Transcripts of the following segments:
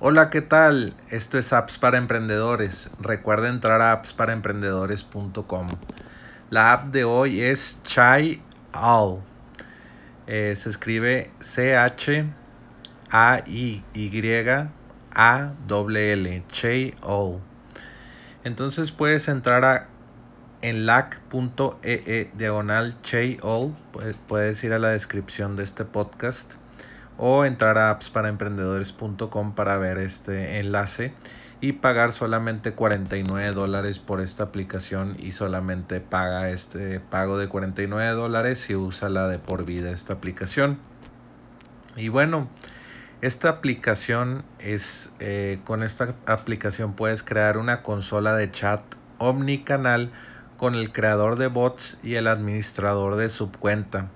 Hola, ¿qué tal? Esto es Apps para Emprendedores. Recuerda entrar a appsparaemprendedores.com. La app de hoy es Chai All. Eh, se escribe C-H-A-I-Y-A-L-L. Chai All. Entonces puedes entrar a en lac.ee diagonal Chai All. Puedes ir a la descripción de este podcast o entrar a appsparaemprendedores.com para ver este enlace y pagar solamente 49 dólares por esta aplicación y solamente paga este pago de 49 dólares si usa la de por vida esta aplicación. Y bueno esta aplicación es eh, con esta aplicación puedes crear una consola de chat omnicanal con el creador de bots y el administrador de subcuenta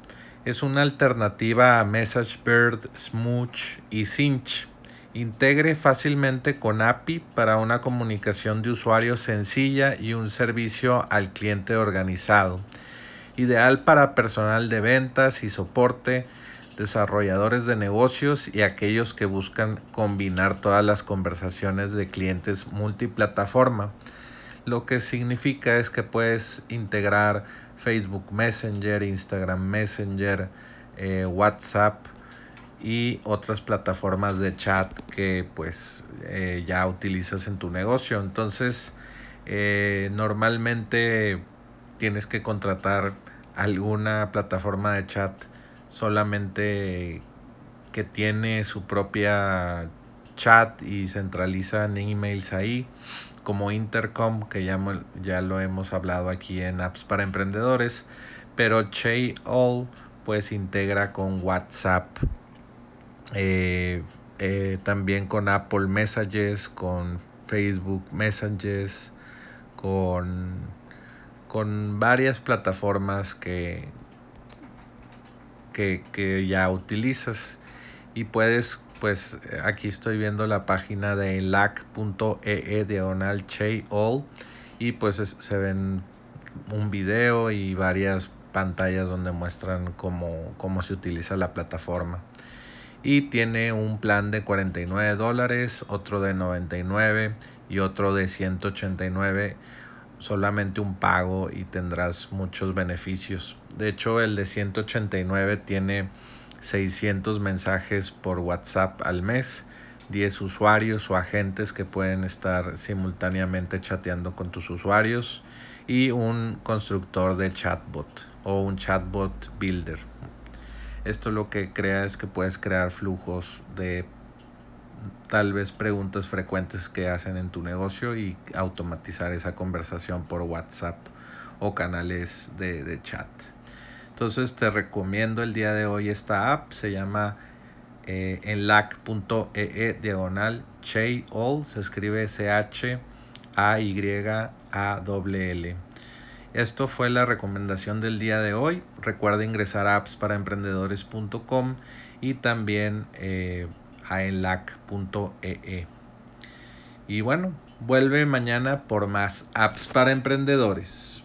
es una alternativa a MessageBird, Smooch y Cinch. Integre fácilmente con API para una comunicación de usuario sencilla y un servicio al cliente organizado. Ideal para personal de ventas y soporte, desarrolladores de negocios y aquellos que buscan combinar todas las conversaciones de clientes multiplataforma. Lo que significa es que puedes integrar Facebook Messenger, Instagram Messenger, eh, WhatsApp y otras plataformas de chat que pues eh, ya utilizas en tu negocio. Entonces eh, normalmente tienes que contratar alguna plataforma de chat solamente que tiene su propia chat y centralizan emails ahí como Intercom, que ya, ya lo hemos hablado aquí en Apps para Emprendedores, pero Che All pues integra con WhatsApp, eh, eh, también con Apple Messages, con Facebook Messages, con, con varias plataformas que, que, que ya utilizas. Y puedes pues aquí estoy viendo la página de lac.ee diagonal all y pues se ven un video y varias pantallas donde muestran cómo, cómo se utiliza la plataforma y tiene un plan de 49 dólares, otro de 99 y otro de 189 solamente un pago y tendrás muchos beneficios. De hecho, el de 189 tiene 600 mensajes por WhatsApp al mes, 10 usuarios o agentes que pueden estar simultáneamente chateando con tus usuarios y un constructor de chatbot o un chatbot builder. Esto lo que crea es que puedes crear flujos de tal vez preguntas frecuentes que hacen en tu negocio y automatizar esa conversación por WhatsApp o canales de, de chat. Entonces te recomiendo el día de hoy esta app. Se llama eh, enlac.ee e diagonal All. Se escribe C-H-A-Y-A-L. Esto fue la recomendación del día de hoy. Recuerda ingresar a appsparaemprendedores.com y también eh, a enlac.ee. E. Y bueno, vuelve mañana por más apps para emprendedores.